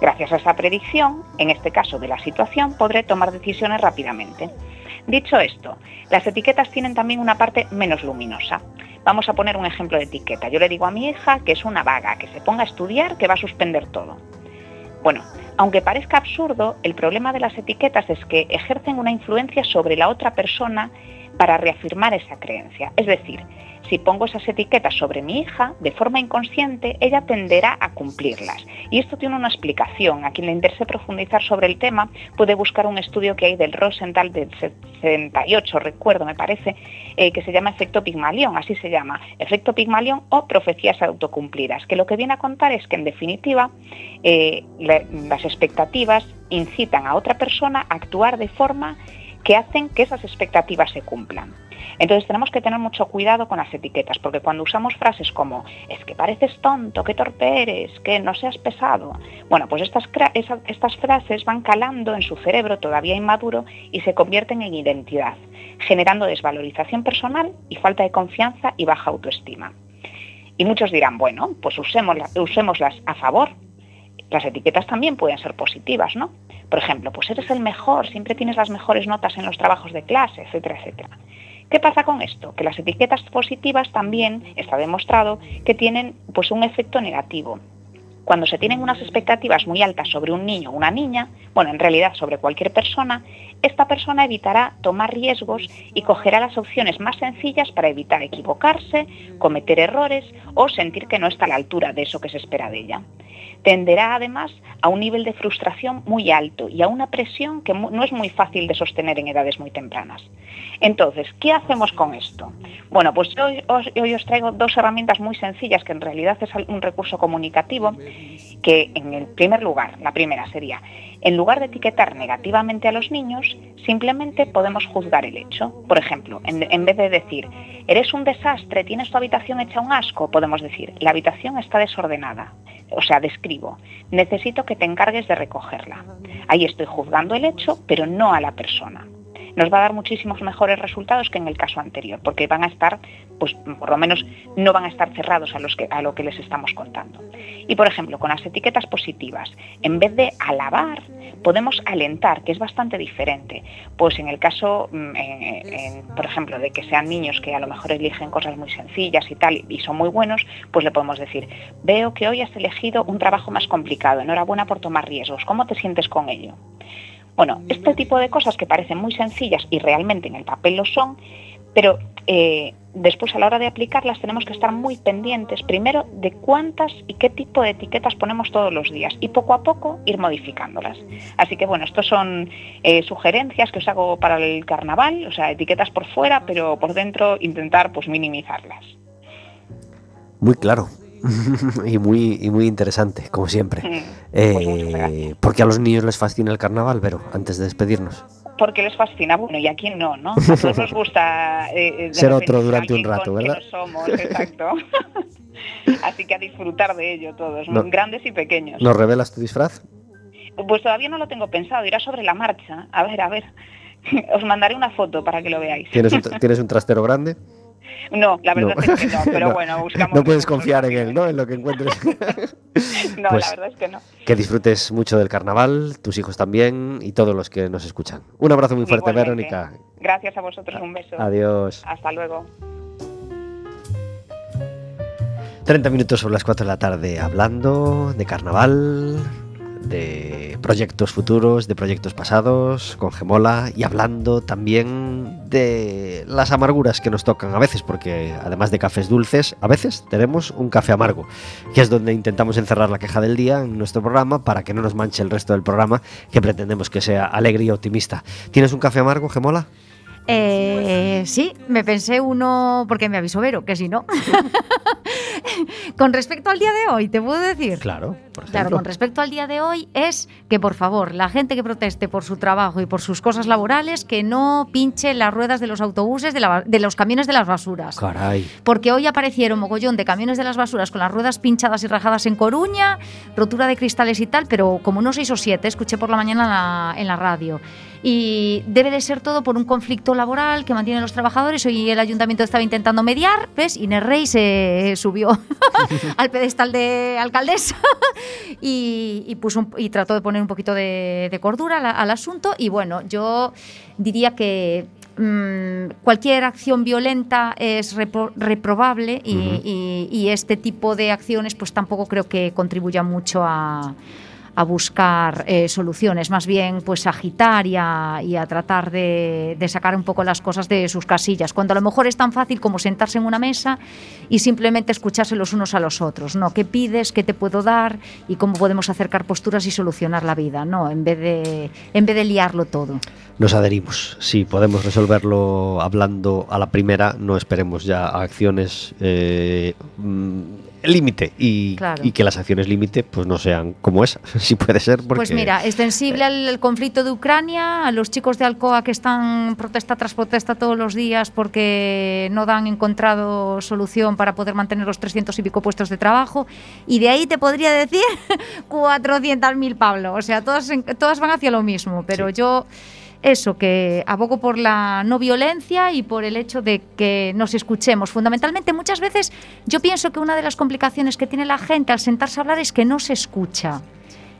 Gracias a esa predicción, en este caso de la situación, podré tomar decisiones rápidamente. Dicho esto, las etiquetas tienen también una parte menos luminosa. Vamos a poner un ejemplo de etiqueta. Yo le digo a mi hija que es una vaga, que se ponga a estudiar, que va a suspender todo. Bueno, aunque parezca absurdo, el problema de las etiquetas es que ejercen una influencia sobre la otra persona para reafirmar esa creencia. Es decir, si pongo esas etiquetas sobre mi hija, de forma inconsciente, ella tenderá a cumplirlas. Y esto tiene una explicación. A quien le interese profundizar sobre el tema, puede buscar un estudio que hay del Rosenthal del 68, recuerdo, me parece, eh, que se llama efecto Pigmalión, así se llama, efecto Pigmalión o profecías autocumplidas, que lo que viene a contar es que, en definitiva, eh, la- las expectativas incitan a otra persona a actuar de forma que hacen que esas expectativas se cumplan. Entonces tenemos que tener mucho cuidado con las etiquetas, porque cuando usamos frases como es que pareces tonto, que torpe eres, que no seas pesado, bueno, pues estas, estas frases van calando en su cerebro todavía inmaduro y se convierten en identidad, generando desvalorización personal y falta de confianza y baja autoestima. Y muchos dirán, bueno, pues usémosla- usémoslas a favor. Las etiquetas también pueden ser positivas, ¿no? Por ejemplo, pues eres el mejor, siempre tienes las mejores notas en los trabajos de clase, etcétera, etcétera. ¿Qué pasa con esto? Que las etiquetas positivas también está demostrado que tienen pues un efecto negativo. Cuando se tienen unas expectativas muy altas sobre un niño o una niña, bueno, en realidad sobre cualquier persona, esta persona evitará tomar riesgos y cogerá las opciones más sencillas para evitar equivocarse, cometer errores o sentir que no está a la altura de eso que se espera de ella. Tenderá además a un nivel de frustración muy alto y a una presión que no es muy fácil de sostener en edades muy tempranas. Entonces, ¿qué hacemos con esto? Bueno, pues hoy os, hoy os traigo dos herramientas muy sencillas que en realidad es un recurso comunicativo que en el primer lugar, la primera sería, en lugar de etiquetar negativamente a los niños, simplemente podemos juzgar el hecho. Por ejemplo, en, vez de decir, eres un desastre, tienes tu habitación hecha un asco, podemos decir, la habitación está desordenada. O sea, describo, necesito que te encargues de recogerla. Ahí estoy juzgando el hecho, pero no a la persona nos va a dar muchísimos mejores resultados que en el caso anterior, porque van a estar, pues por lo menos no van a estar cerrados a, que, a lo que les estamos contando. Y por ejemplo, con las etiquetas positivas, en vez de alabar, podemos alentar, que es bastante diferente. Pues en el caso, mm, por ejemplo, de que sean niños que a lo mejor eligen cosas muy sencillas y tal, y son muy buenos, pues le podemos decir, veo que hoy has elegido un trabajo más complicado, enhorabuena por tomar riesgos, ¿cómo te sientes con ello? Bueno, este tipo de cosas que parecen muy sencillas y realmente en el papel lo son, pero eh, después a la hora de aplicarlas tenemos que estar muy pendientes primero de cuántas y qué tipo de etiquetas ponemos todos los días y poco a poco ir modificándolas. Así que bueno, estos son eh, sugerencias que os hago para el carnaval, o sea, etiquetas por fuera, pero por dentro intentar pues minimizarlas. Muy claro. [LAUGHS] y, muy, y muy interesante, como siempre. Mm, Eh, pues porque a los niños les fascina el carnaval, pero antes de despedirnos. Porque les fascina, bueno, y a quién no, ¿no? [LAUGHS] A todos nos gusta eh, de Ser otro durante un rato, ¿verdad? no somos, exacto. [LAUGHS] Así que a disfrutar de ello todos, No. grandes y pequeños. ¿Nos revelas tu disfraz? Pues todavía no lo tengo pensado, irá sobre la marcha. A ver, a ver. [LAUGHS] Os mandaré una foto para que lo veáis. ¿Tienes un, tra- ¿tienes un trastero grande? No, la verdad No. es que no, pero [LAUGHS] No. bueno, buscamos. No puedes confiar en él, ¿no? En lo que encuentres. [LAUGHS] [LAUGHS] No, Pues- la verdad es que no. que disfrutes mucho del carnaval, tus hijos también y todos los que nos escuchan. Un abrazo muy fuerte, Igualmente. Verónica. Gracias a vosotros, un beso. Adiós. Hasta luego. 30 minutos sobre las 4 de la tarde hablando de carnaval, de proyectos futuros, de proyectos pasados, con Gemola y hablando también de las amarguras que nos tocan a veces, porque además de cafés dulces, a veces tenemos un café amargo, que es donde intentamos encerrar la queja del día en nuestro programa para que no nos manche el resto del programa, que pretendemos que sea alegre y optimista. ¿Tienes un café amargo, Gemola? Eh, sí, me pensé uno porque me avisó Vero, que si no. [LAUGHS] con respecto al día de hoy, te puedo decir. Claro, por ejemplo. Claro, con respecto al día de hoy es que por favor, la gente que proteste por su trabajo y por sus cosas laborales, que no pinche las ruedas de los autobuses, de, la- de los camiones de las basuras. Caray. Porque hoy aparecieron mogollón de camiones de las basuras con las ruedas pinchadas y rajadas en Coruña, rotura de cristales y tal, pero como unos seis o siete, escuché por la mañana en la, en la radio. Y debe de ser todo por un conflicto laboral que mantienen los trabajadores. Hoy el ayuntamiento estaba intentando mediar, ¿ves? Inés Rey se subió [LAUGHS] al pedestal de alcaldesa y, y puso un- y trató de poner un poquito de, de cordura al, al asunto. Y bueno, yo diría que mm, cualquier acción violenta es repro- reprobable y- y este tipo de acciones pues tampoco creo que contribuya mucho a a buscar eh, soluciones, más bien pues agitar y a, y a tratar de, de sacar un poco las cosas de sus casillas, cuando a lo mejor es tan fácil como sentarse en una mesa y simplemente escucharse los unos a los otros, ¿no? ¿Qué pides? ¿Qué te puedo dar? Y cómo podemos acercar posturas y solucionar la vida, ¿no? En vez de, en vez de liarlo todo. Nos adherimos. Si podemos resolverlo hablando a la primera, no esperemos ya a acciones eh, mm, límite y, Claro. y que las acciones límite pues no sean como esa, [LAUGHS] si puede ser. Porque, Pues mira, extensible al, al conflicto de Ucrania, a los chicos de Alcoa que están protesta tras protesta todos los días porque no han encontrado solución para poder mantener los 300 y pico puestos de trabajo. Y de ahí te podría decir [LAUGHS] 400.000, Pablo. O sea, todas, todas van hacia lo mismo. Pero yo, eso, que abogo por la no violencia y por el hecho de que nos escuchemos. Fundamentalmente, muchas veces yo pienso que una de las complicaciones que tiene la gente al sentarse a hablar es que no se escucha.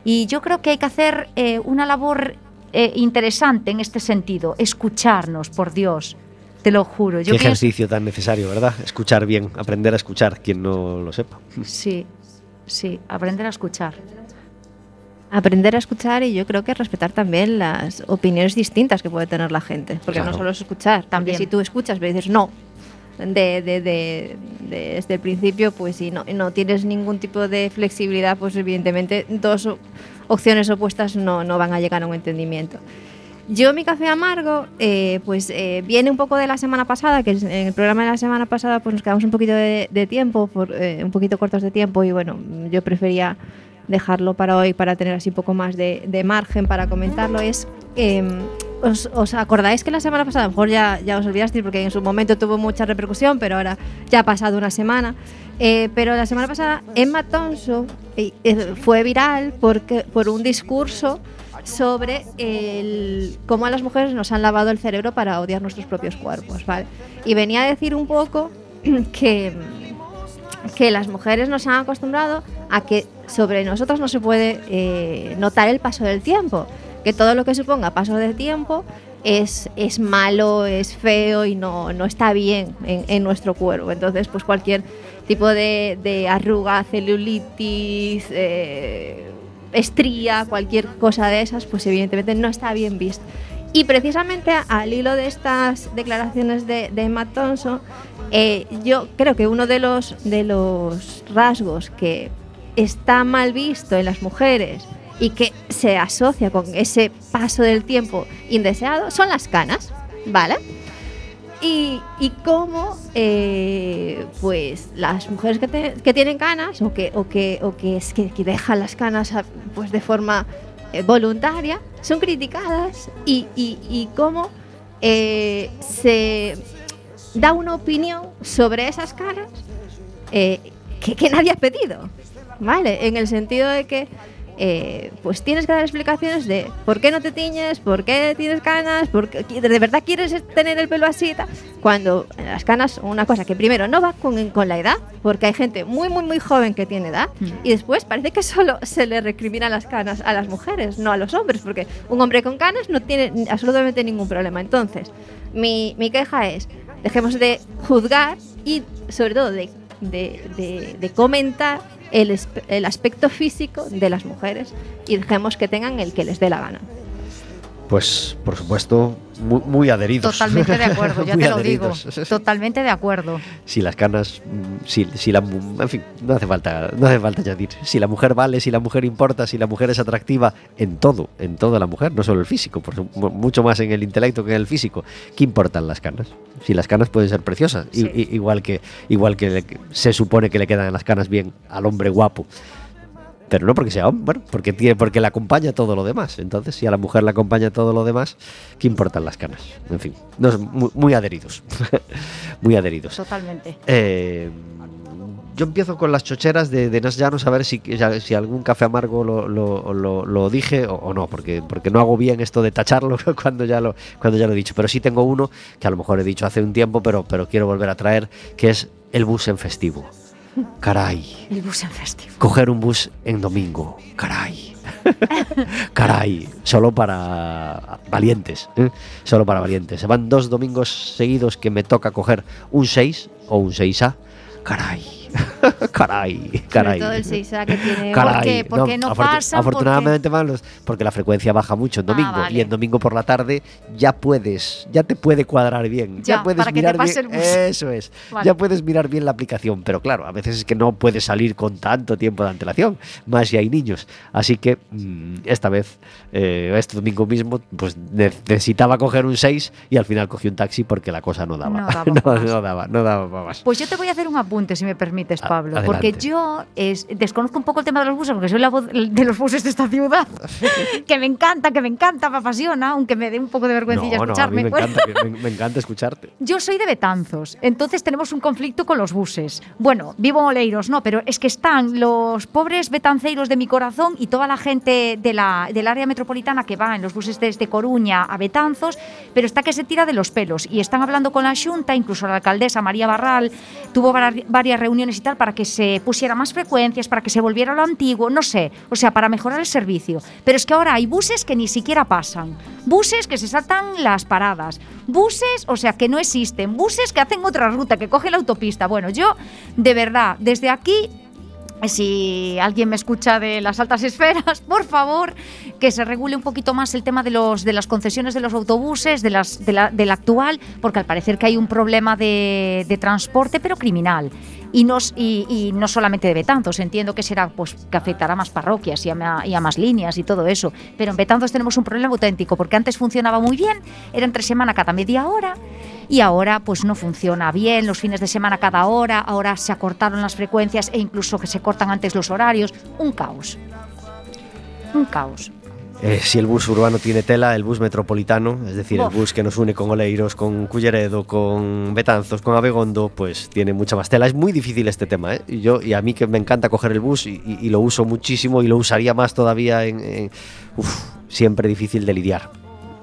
Y yo creo que hay que hacer eh, una labor eh, interesante en este sentido, escucharnos, por Dios, te lo juro. Yo Qué pienso, ejercicio tan necesario, ¿verdad? Escuchar bien, aprender a escuchar, quien no lo sepa. sí, sí, aprender a escuchar. Aprender a escuchar y yo creo que respetar también las opiniones distintas que puede tener la gente. Porque Claro. no solo es escuchar. También si tú escuchas y dices no, de, de- de- de- desde el principio, pues si no, no tienes ningún tipo de flexibilidad, pues evidentemente dos opciones opuestas no, no van a llegar a un entendimiento. Yo mi café amargo, eh, pues eh, viene un poco de la semana pasada, que en el programa de la semana pasada pues nos quedamos un poquito de, de tiempo, por, eh, un poquito cortos de tiempo y bueno, yo prefería dejarlo para hoy para tener así un poco más de, de margen para comentarlo. Es, eh, os, os acordáis que la semana pasada, a lo mejor ya, ya os olvidasteis porque en su momento tuvo mucha repercusión, pero ahora ya ha pasado una semana. Eh, pero la semana pasada Emma Thompson eh, eh, fue viral porque, por un discurso sobre el, cómo a las mujeres nos han lavado el cerebro para odiar nuestros propios cuerpos, ¿vale? Y venía a decir un poco [CLEARS THROAT] que, que las mujeres nos han acostumbrado a que sobre nosotras no se puede eh, notar el paso del tiempo, que todo lo que suponga paso del tiempo es, es malo, es feo y no, no está bien en, en nuestro cuerpo. Entonces, pues cualquier tipo de, arruga, celulitis, eh, estría, cualquier cosa de esas, pues evidentemente no está bien visto. Y precisamente al hilo de estas declaraciones de, de Emma Thompson, eh, yo creo que uno de los, de los rasgos que está mal visto en las mujeres y que se asocia con ese paso del tiempo indeseado son las canas, ¿vale? Y, y cómo eh, pues las mujeres que, que tienen canas o que, o que, o que, es que, que dejan las canas pues de forma eh, voluntaria son criticadas y, y, y cómo eh, se da una opinión sobre esas caras eh, que, que nadie ha pedido, ¿vale? En el sentido de que eh, pues tienes que dar explicaciones de por qué no te tiñes, por qué tienes canas, por qué de verdad quieres tener el pelo así, cuando las canas son una cosa que primero no va con, con la edad, porque hay gente muy, muy, muy joven que tiene edad, y después parece que [LAUGHS] solo se le recrimina las canas a las mujeres, no a los hombres, porque un hombre con canas no tiene absolutamente ningún problema. Entonces, mi, mi queja es, dejemos de juzgar y sobre todo de, de- comentar el, el aspecto físico de las mujeres y dejemos que tengan el que les dé la gana. Pues, por supuesto, muy, muy adheridos. Totalmente de acuerdo, ya [LAUGHS] te lo digo. Totalmente de acuerdo. si las canas, si, si la, en fin, no hace falta, no hace falta añadir. Si la mujer vale, si la mujer importa, si la mujer es atractiva, en todo, en toda la mujer, no solo el físico, por mucho más en el intelecto que en el físico. ¿Qué importan las canas? Si las canas pueden ser preciosas, i- Sí. i- igual que igual que le- se supone que le quedan las canas bien al hombre guapo. Pero no porque sea hombre, bueno, porque tiene, porque le acompaña todo lo demás. Entonces, si a la mujer le acompaña todo lo demás, ¿qué importan las canas? En fin, no, muy, muy adheridos. [LAUGHS] muy adheridos. Totalmente. Eh, yo empiezo con las chocheras de, de no- ya no saber si, si algún café amargo lo, lo- lo- lo dije o, o no, porque, porque no hago bien esto de tacharlo [LAUGHS] cuando ya, lo, cuando ya lo he dicho. Pero sí tengo uno que a lo mejor he dicho hace un tiempo, pero, pero quiero volver a traer, que es el bus en festivo. Caray. El bus en festivo. Coger un bus en domingo. Caray. [LAUGHS] Caray. Solo para valientes. ¿eh? Solo para valientes. Se van dos domingos seguidos que me toca coger un 6 o un 6A. Caray. Caray. [LAUGHS] Caray. Sobre todo el 6A que tiene. Caray, ¿Por qué? ¿Por qué no pasan? Afortunadamente van los- porque la frecuencia baja mucho en Ah, domingo vale. y en domingo por la tarde ya puedes, ya te puede cuadrar bien, ya, Ya, puedes para que te mirar pase bien, el bus. eso es, Vale. ya puedes mirar bien la aplicación, pero claro, a veces es que no puedes salir con tanto tiempo de antelación, más si hay niños, así que mm, esta vez, eh, este domingo mismo, pues ne- necesitaba coger un 6 y al final cogí un taxi porque la cosa no daba, No [LAUGHS] daba no, no daba, no daba más. Pues yo te voy a hacer un apunte, si me permites, A- Pablo. adelante. Porque yo es- desconozco un poco el tema de los buses, porque soy la voz de los buses de esta ciudad. [LAUGHS] que me encanta, que me encanta, me apasiona, aunque me dé un poco de vergüencilla No, no, a mí escucharme. me encanta, me- me encanta escucharte. Yo soy de Betanzos, entonces tenemos un conflicto con los buses. Bueno, vivo en Oleiros, no, pero es que están los pobres betanceiros de mi corazón y toda la gente de la, del área metropolitana que va en los buses desde Coruña a Betanzos, pero está que se tira de los pelos. Y están hablando con la Junta, incluso la alcaldesa María Barral tuvo var- varias reuniones y tal para que se pusiera más frecuencias, para que se volviera lo antiguo, no sé, o sea, para mejorar el servicio. Pero es que ahora hay buses que ni siquiera pasan, buses que se saltan las paradas, buses, o sea, que no existen, buses que hacen otra ruta, que cogen la autopista. Bueno, yo, de verdad, desde aquí si alguien me escucha de las altas esferas, [LAUGHS] por favor, que se regule un poquito más el tema de, los, de las concesiones de los autobuses, de las, de la, del actual, porque al parecer que hay un problema de, de transporte, pero criminal. Y no, solamente de Betanzos, entiendo que será pues que afectará a más parroquias y a, ma- y a más líneas y todo eso. Pero en Betanzos tenemos un problema auténtico, porque antes funcionaba muy bien, era entre semana cada media hora, y ahora pues no funciona bien, los fines de semana cada hora, ahora se acortaron las frecuencias e incluso que se cortan antes los horarios, un caos. Un caos. Eh, si el bus urbano tiene tela, el bus metropolitano, es decir, el bus que nos une con Oleiros, con Culleredo, con Betanzos, con Abegondo, pues tiene mucha más tela. Es muy difícil este tema, ¿eh? Y yo y a mí que me encanta coger el bus y, y- y lo uso muchísimo y lo usaría más todavía en, en- uf, siempre difícil de lidiar.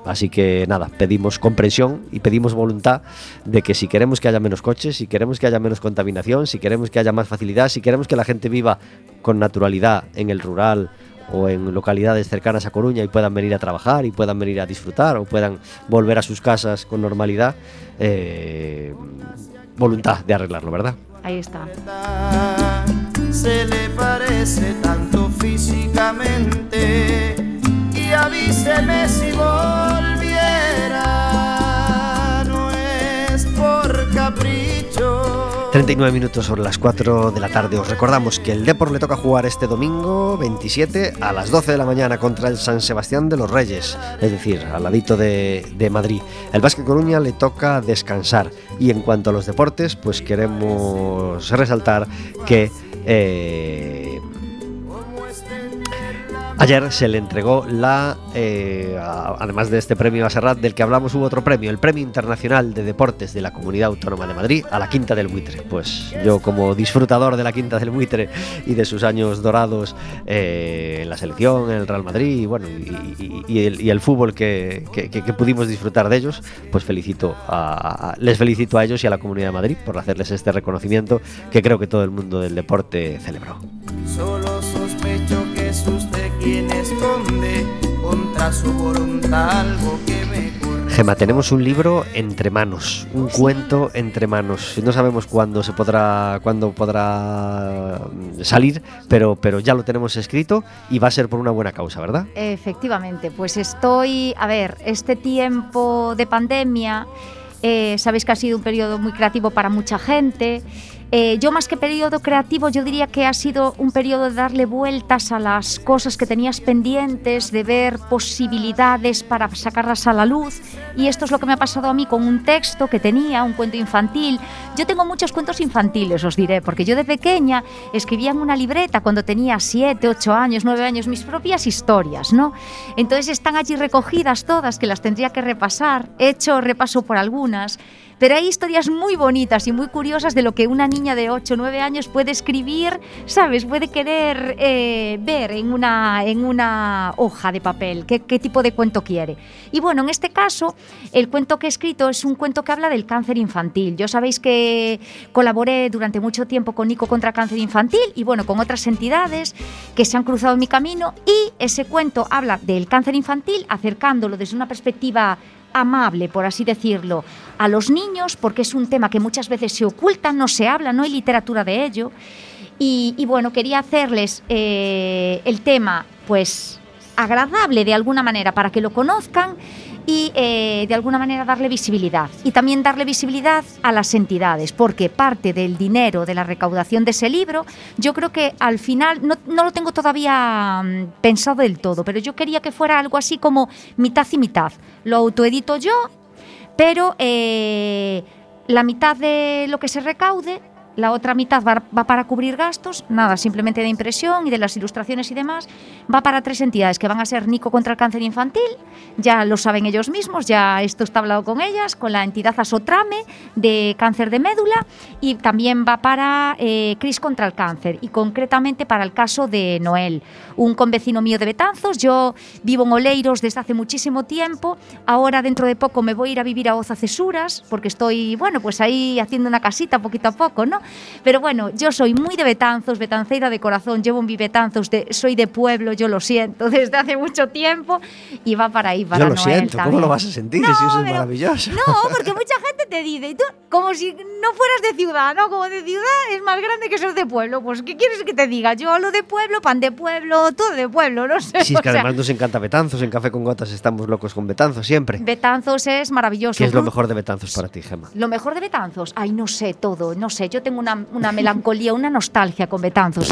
Así que nada, pedimos comprensión y pedimos voluntad de que si queremos que haya menos coches, si queremos que haya menos contaminación, si queremos que haya más facilidad, si queremos que la gente viva con naturalidad en el rural o en localidades cercanas a Coruña y puedan venir a trabajar y puedan venir a disfrutar o puedan volver a sus casas con normalidad, eh, voluntad de arreglarlo, ¿verdad? Ahí está. se le parece tanto físicamente y avíseme si volviera 49 minutos sobre las 4 de la tarde. Os recordamos que el Depor le toca jugar este domingo 27 a las 12 de la mañana contra el San Sebastián de los Reyes, es decir, al ladito de, Madrid. El Básquet Coruña le toca descansar. Y en cuanto a los deportes, pues queremos resaltar que. Eh, Ayer se le entregó la, eh, además de este premio a Serrat del que hablamos, hubo otro premio, el Premio Internacional de Deportes de la Comunidad Autónoma de Madrid a la Quinta del Buitre. Pues yo como disfrutador de la Quinta del Buitre y de sus años dorados eh, en la selección, en el Real Madrid y bueno, y, el, fútbol que, pudimos disfrutar de ellos, pues felicito a, les felicito a ellos y a la Comunidad de Madrid por hacerles este reconocimiento que creo que todo el mundo del deporte celebró. Es usted quien esconde contra su voluntad algo que me. Gema, tenemos un libro entre manos, un cuento entre manos. No sabemos cuándo se podrá, cuándo podrá mm, salir, pero, pero ya lo tenemos escrito y va a ser por una buena causa, ¿verdad? Efectivamente, pues estoy, a ver, este tiempo de pandemia, eh, sabéis que ha sido un periodo muy creativo para mucha gente. Eh, yo más que periodo creativo, yo diría que ha sido un periodo de darle vueltas a las cosas que tenías pendientes, de ver posibilidades para sacarlas a la luz. Y esto es lo que me ha pasado a mí con un texto que tenía, un cuento infantil. Yo tengo muchos cuentos infantiles, os diré, porque yo de pequeña escribía en una libreta cuando tenía 7, 8 años, 9 años, mis propias historias, ¿no? Entonces están allí recogidas todas, que las tendría que repasar. He hecho repaso por algunas. Pero hay historias muy bonitas y muy curiosas de lo que una niña de 8 o 9 años puede escribir, ¿sabes? Puede querer eh, ver en una, en una hoja de papel qué, qué tipo de cuento quiere. Y bueno, en este caso, el cuento que he escrito es un cuento que habla del cáncer infantil. Yo sabéis que colaboré durante mucho tiempo con Nico contra cáncer infantil y bueno, con otras entidades que se han cruzado en mi camino y ese cuento habla del cáncer infantil acercándolo desde una perspectiva amable, por así decirlo, a los niños, porque es un tema que muchas veces se oculta, no se habla, no hay literatura de ello. Y, y bueno, quería hacerles eh, el tema, pues, agradable de alguna manera para que lo conozcan y eh, de alguna manera darle visibilidad. Y también darle visibilidad a las entidades, porque parte del dinero de la recaudación de ese libro, yo creo que al final, no, no lo tengo todavía mm, pensado del todo, pero yo quería que fuera algo así como mitad y mitad. Lo autoedito yo, pero eh, la mitad de lo que se recaude, la otra mitad va, para cubrir gastos, nada, simplemente de impresión y de las ilustraciones y demás, va para tres entidades que van a ser Nico contra el cáncer infantil, ya lo saben ellos mismos, ya esto está hablado con ellas, con la entidad Asotrame de cáncer de médula y también va para eh, Cris contra el cáncer y concretamente para el caso de Noel, un convecino mío de Betanzos, yo vivo en Oleiros desde hace muchísimo tiempo, ahora dentro de poco me voy a ir a vivir a Oza Cesuras porque estoy, bueno, pues ahí haciendo una casita poquito a poco, ¿no? Pero bueno, yo soy muy de Betanzos, betanceira de corazón, llevo un Betanzos, de, soy de pueblo, yo lo siento, [LAUGHS] desde hace mucho tiempo y va para ahí, para Yo lo Noel siento, ¿cómo también. lo vas a sentir No, si eso es pero- maravilloso? No, porque mucha gente te dice, y tú, como si no fueras de ciudad, ¿no? Como de ciudad es más grande que ser de pueblo. Pues, ¿qué quieres que te diga? Yo lo de pueblo, pan de pueblo, todo de pueblo, no sé. Si es que sea, además nos encanta Betanzos, en Café con Gotas estamos locos con Betanzos siempre. Betanzos es maravilloso. ¿Qué es lo mejor de Betanzos para ti, Gema? Lo mejor de Betanzos, ay, no sé todo, no sé. Yo tengo una, una melancolía, una nostalgia con Betanzos.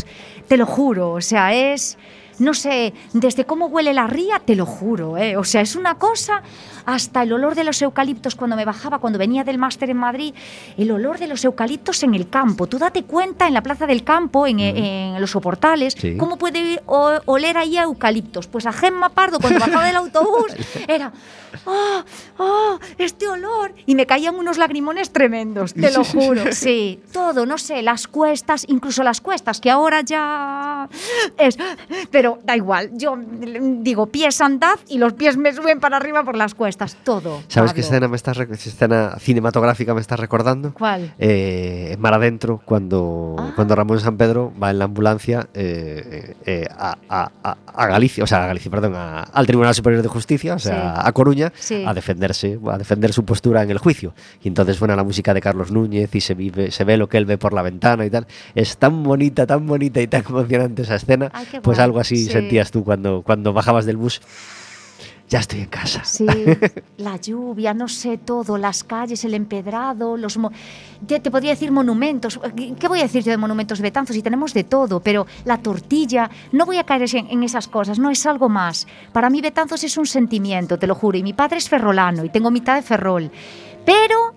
Te lo juro, o sea, es. No sé, desde cómo huele la ría, te lo juro, ¿eh? O sea, es una cosa, hasta el olor de los eucaliptos cuando me bajaba, cuando venía del máster en Madrid, el olor de los eucaliptos en el campo. Tú date cuenta en la plaza del campo, en, en los soportales, Sí. cómo puede oler ahí a eucaliptos. Pues a Gemma Pardo, cuando bajaba del autobús, [LAUGHS] era, ¡oh, oh, este olor! Y me caían unos lagrimones tremendos, te lo juro. [LAUGHS] Sí, todo, no sé, las cuestas, incluso las cuestas, que ahora ya es. Pero da igual, yo digo, pies andad y los pies me suben para arriba por las cuestas, todo. ¿Sabes qué escena, me estás, escena cinematográfica me estás recordando? ¿Cuál? Eh, Mar Adentro, cuando, Ah. cuando Ramón San Pedro va en la ambulancia eh, eh, a, a- a- Galicia, o sea, a Galicia, perdón, a- al Tribunal Superior de Justicia, o sea, Sí. a Coruña, Sí. a defenderse, a defender su postura en el juicio. Y entonces suena la música de Carlos Núñez y se, vive, se ve lo que él ve por la ventana y tal. Es tan bonita, tan bonita y tan emocionante esa escena. Ay, pues algo así Sí. sentías tú cuando, cuando bajabas del bus. Ya estoy en casa. Sí, [LAUGHS] la lluvia, no sé, todo, las calles, el empedrado, los... mo- Te, te podría decir monumentos. ¿Qué voy a decir yo de monumentos de Betanzos? Si tenemos de todo, pero la tortilla, no voy a caer en, en esas cosas, no es algo más. Para mí Betanzos es un sentimiento, te lo juro, y mi padre es ferrolano y tengo mitad de ferrol, pero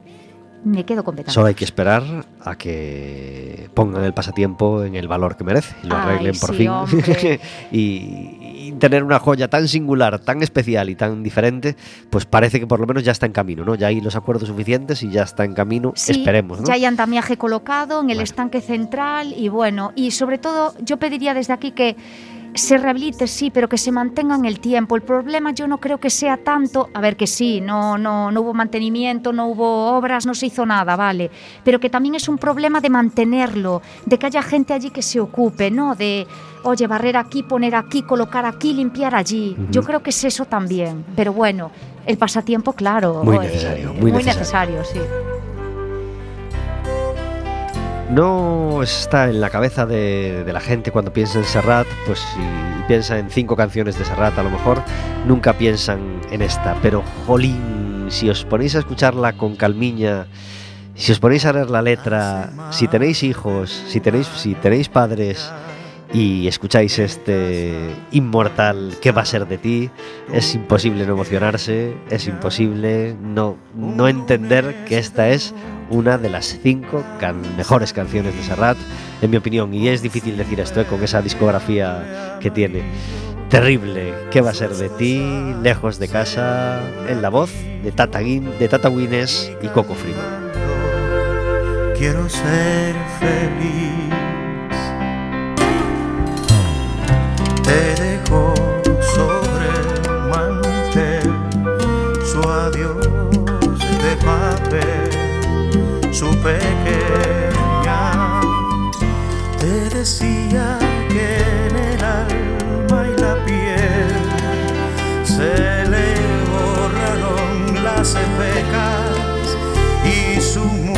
me quedo con. Solo hay que esperar a que pongan el pasatiempo en el valor que merece y lo Ay, arreglen por sí, fin. [LAUGHS] y, y tener una joya tan singular, tan especial y tan diferente, pues parece que por lo menos ya está en camino, ¿no? Ya hay los acuerdos suficientes y ya está en camino. Sí, Esperemos, ¿no? Ya hay andamiaje colocado en el Bueno. estanque central y bueno, y sobre todo yo pediría desde aquí que se rehabilite, sí, pero que se mantenga en el tiempo. El problema yo no creo que sea tanto, a ver que sí, no, no, no hubo mantenimiento, no hubo obras, no se hizo nada, vale, pero que también es un problema de mantenerlo, de que haya gente allí que se ocupe, ¿no? De, oye, barrer aquí, poner aquí, colocar aquí, limpiar allí. Yo creo que es eso también, pero bueno, el pasatiempo, claro. Muy eh, necesario, muy necesario. necesario, sí. No está en la cabeza de, la gente cuando piensa en Serrat, pues si piensa en cinco canciones de Serrat a lo mejor, nunca piensan en esta. Pero jolín, si os ponéis a escucharla con calmiña, si os ponéis a leer la letra, si tenéis hijos, si tenéis, si tenéis padres y escucháis este inmortal ¿Qué va a ser de ti? Es imposible no emocionarse, es imposible no, no entender que esta es una de las cinco can- mejores canciones de Serrat, en mi opinión, y es difícil decir esto ¿eh? con esa discografía que tiene. Terrible, ¿qué va a ser de ti? Lejos de casa, en la voz de Tata, de Tata Guinness y Coco Freeman. Quiero ser feliz. Te dejo sobre el mantel su adiós de papel, su pequeña. Te decía que en el alma y la piel se le borraron las pecas y su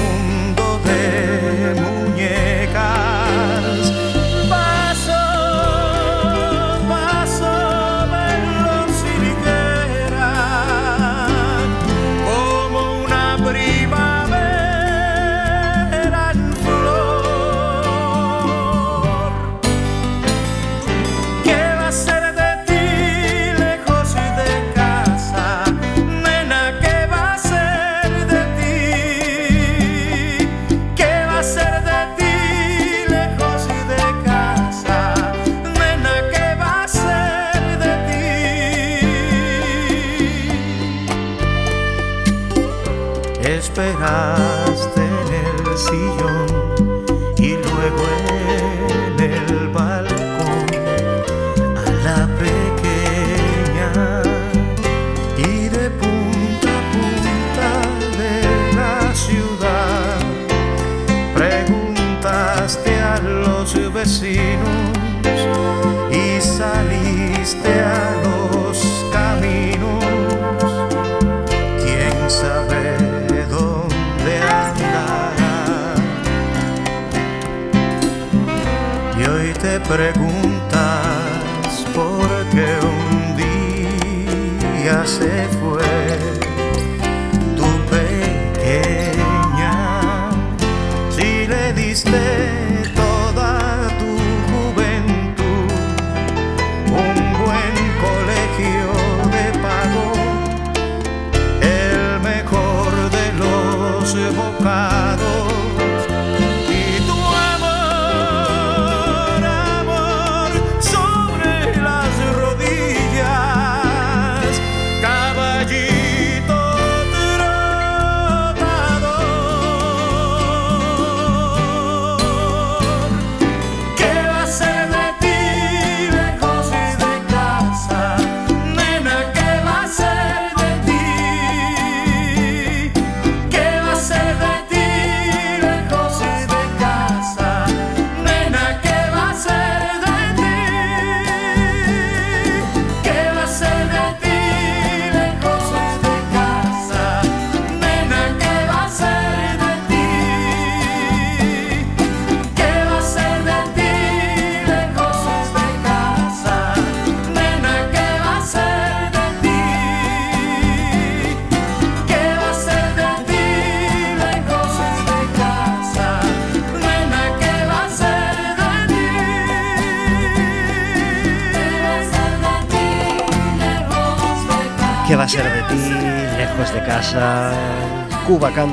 Esperaste en el sillón y luego en el balcón. A la pequeña y de punta a punta de la ciudad preguntaste a los vecinos y saliste a hoy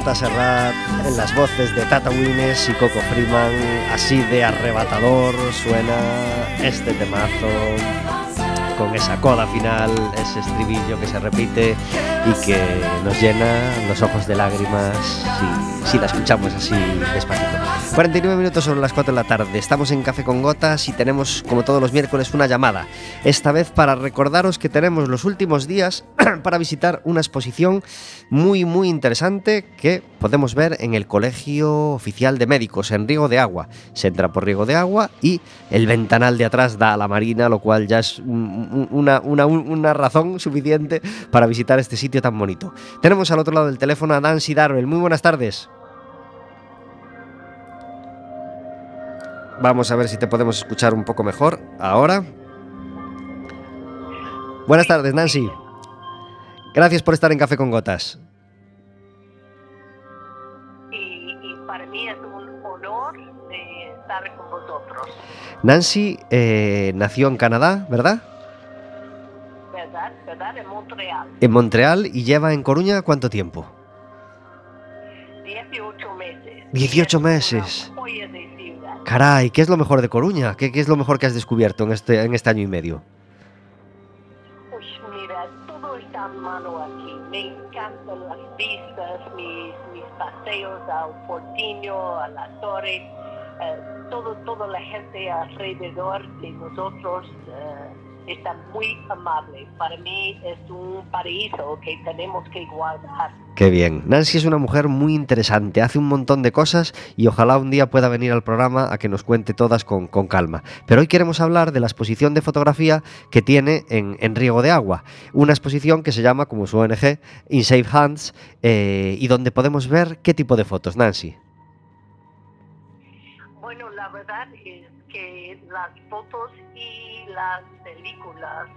Canta Serrat en las voces de Tata Wines y Coco Freeman. Así de arrebatador suena este temazo. con esa coda final, ese estribillo que se repite y que nos llena los ojos de lágrimas si, si la escuchamos así despacito. 49 minutos sobre las 4 de la tarde, estamos en Café con Gotas y tenemos, como todos los miércoles, una llamada. Esta vez para recordaros que tenemos los últimos días [CLEARS THROAT] para visitar una exposición muy, muy interesante que podemos ver en el Colegio Oficial de Médicos, en Riego de Agua. Se entra por Riego de Agua y el ventanal de atrás da a la marina, lo cual ya es un- un- una, una- una razón suficiente para visitar este sitio tan bonito. Tenemos al otro lado del teléfono a Nancy Darrell. Muy buenas tardes. Vamos a ver si te podemos escuchar un poco mejor ahora. Buenas tardes, Nancy. Gracias por estar en Café con Gotas. Nancy eh, nació en Canadá, ¿verdad? ¿verdad? ¿Verdad? En Montreal, En Montreal y lleva en Coruña cuánto tiempo? 18 meses. 18 Es una meses. Caray, ¿qué es lo mejor de Coruña? ¿Qué, qué es lo mejor que has descubierto en este, en este año y medio? Uy, mira, todo está a mano aquí. Me encantan las vistas, mis, mis paseos al Portiño, a la torre, eh, todo, toda la gente alrededor de nosotros eh, está muy amable. Para mí es un paraíso que tenemos que guardar. Qué bien. Nancy es una mujer muy interesante, hace un montón de cosas y ojalá un día pueda venir al programa a que nos cuente todas con, con calma. Pero hoy queremos hablar de la exposición de fotografía que tiene en, en Riego de Agua. Una exposición que se llama, como su ONG, In Safe Hands, eh, y donde podemos ver qué tipo de fotos, Nancy. Bueno, la verdad es que las fotos y las películas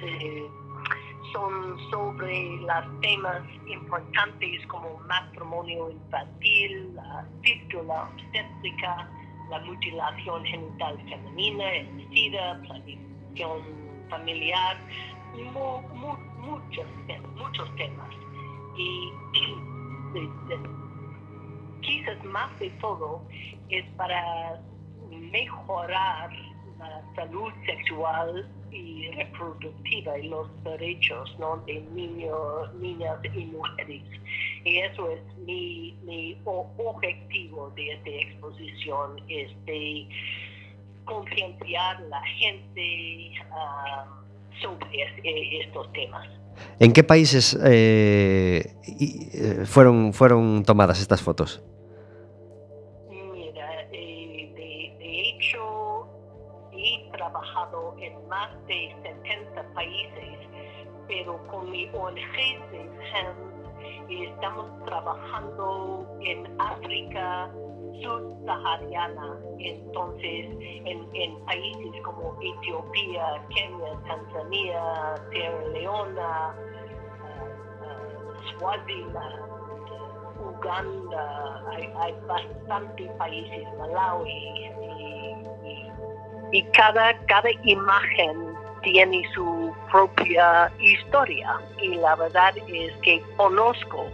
eh, son sobre los temas importantes como matrimonio infantil, la fístula obstétrica, la mutilación genital femenina, el SIDA, planificación familiar, mu- mu- muchos, muchos temas. Y [CLEARS THROAT] de- de- quizás más de todo es para mejorar la salud sexual y reproductiva y los derechos ¿no? de niños, niñas y mujeres. Y eso es mi, mi objetivo de esta exposición, es de concienciar la gente ah, sobre eh, estos temas. ¿En qué países eh, eh, fueron, fueron tomadas estas fotos? Más de 70 países, pero con mi ONG Safe Hands estamos trabajando en África subsahariana, entonces en, en países como Etiopía, Kenia, Tanzania, Sierra Leona, ah, ah, Swaziland, Uganda, hay, hay bastantes países, Malawi, y- y cada, cada imagen tiene su propia historia. Y la verdad es que conozco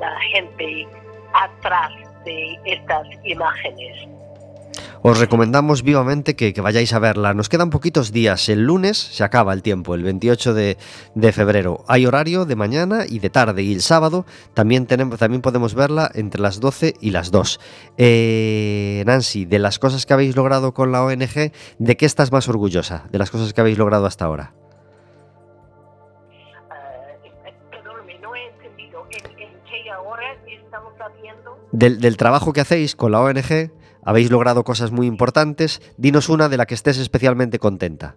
la gente atrás de estas imágenes. Os recomendamos vivamente que, que vayáis a verla. Nos quedan poquitos días. El lunes se acaba el tiempo, el 28 de, de febrero. Hay horario de mañana y de tarde. Y el sábado también, tenemos, también podemos verla entre las 12 y las 2. Eh, Nancy, de las cosas que habéis logrado con la ONG, ¿de qué estás más orgullosa? De las cosas que habéis logrado hasta ahora. Perdóname, no he entendido. ¿En, en qué ahora estamos haciendo? Del, del trabajo que hacéis con la ONG, habéis logrado cosas muy importantes. Dinos una de la que estés especialmente contenta.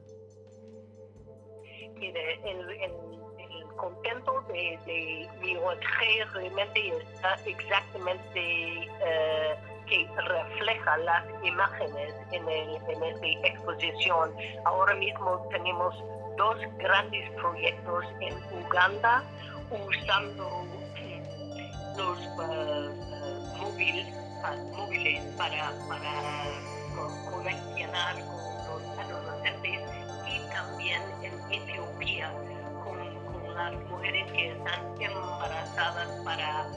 Mire, el, contento de, mi ONG realmente está exactamente eh, que refleja las imágenes en, el, en esta exposición. Ahora mismo tenemos dos grandes proyectos en Uganda usando eh, los eh, móviles, móviles para, para co- conexionar con los adolescentes y también en Etiopía con, con las mujeres que están embarazadas para,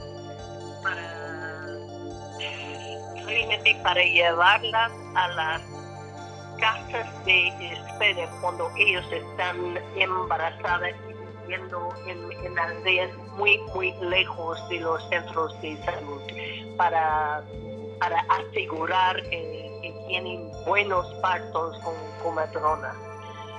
para realmente para llevarlas a las casas de espera cuando ellos están embarazadas y viviendo en, en aldeas muy, muy lejos de los centros de salud para, para asegurar que, tienen buenos partos con, con matronas.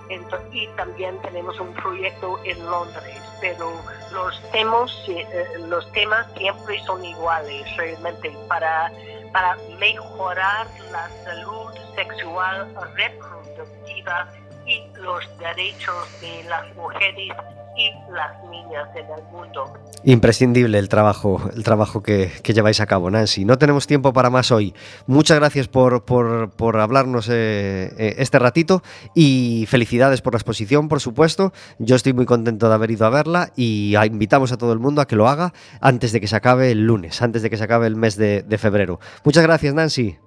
Ento- y también tenemos un proyecto en Londres, pero los temas, eh, los temas siempre son iguales realmente para, para mejorar la salud sexual reproductiva y los derechos de las mujeres y las niñas en el mundo. Imprescindible el trabajo, el trabajo que, que lleváis a cabo, Nancy. No tenemos tiempo para más hoy. Muchas gracias por, por- por hablarnos eh, eh, este ratito y felicidades por la exposición, por supuesto. Yo estoy muy contento de haber ido a verla y invitamos a todo el mundo a que lo haga antes de que se acabe el lunes, antes de que se acabe el mes de, de febrero. Muchas gracias, Nancy.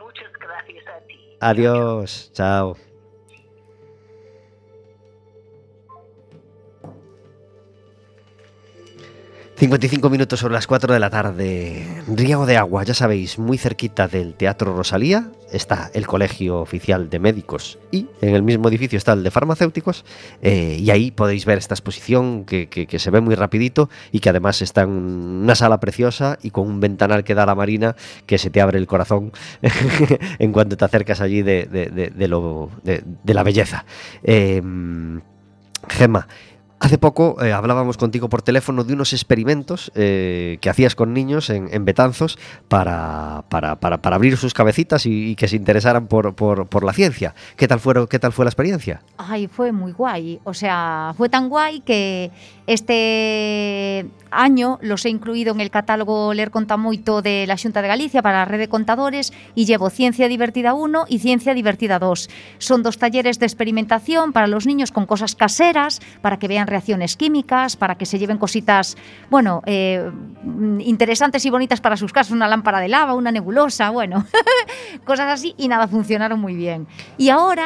Muchas gracias a ti. Adiós. Chao. 55 minutos sobre las 4 de la tarde. Riego de Agua, ya sabéis, muy cerquita del Teatro Rosalía está el Colegio Oficial de Médicos y en el mismo edificio está el de Farmacéuticos eh, y ahí podéis ver esta exposición que, que- se ve muy rapidito y que además está en una sala preciosa y con un ventanal que da a la marina que se te abre el corazón [LAUGHS] en cuanto te acercas allí de, de- de- de la belleza. Eh, Gemma, hace poco eh, hablábamos contigo por teléfono de unos experimentos eh, que hacías con niños en, Betanzos para, para, para- abrir sus cabecitas y, que se interesaran por, por- por la ciencia. ¿Qué tal, fue, ¿Qué tal fue la experiencia? Ay, fue muy guay. O sea, fue tan guay que este año los he incluido en el catálogo Ler Conta Moito de la Xunta de Galicia para la red de contadores y llevo Ciencia Divertida 1 y Ciencia Divertida 2. Son dos talleres de experimentación para los niños con cosas caseras, para que vean reacciones químicas, para que se lleven cositas, bueno, eh, interesantes y bonitas para sus casas, una lámpara de lava, una nebulosa, bueno, [LAUGHS] cosas así y nada, funcionaron muy bien. Y ahora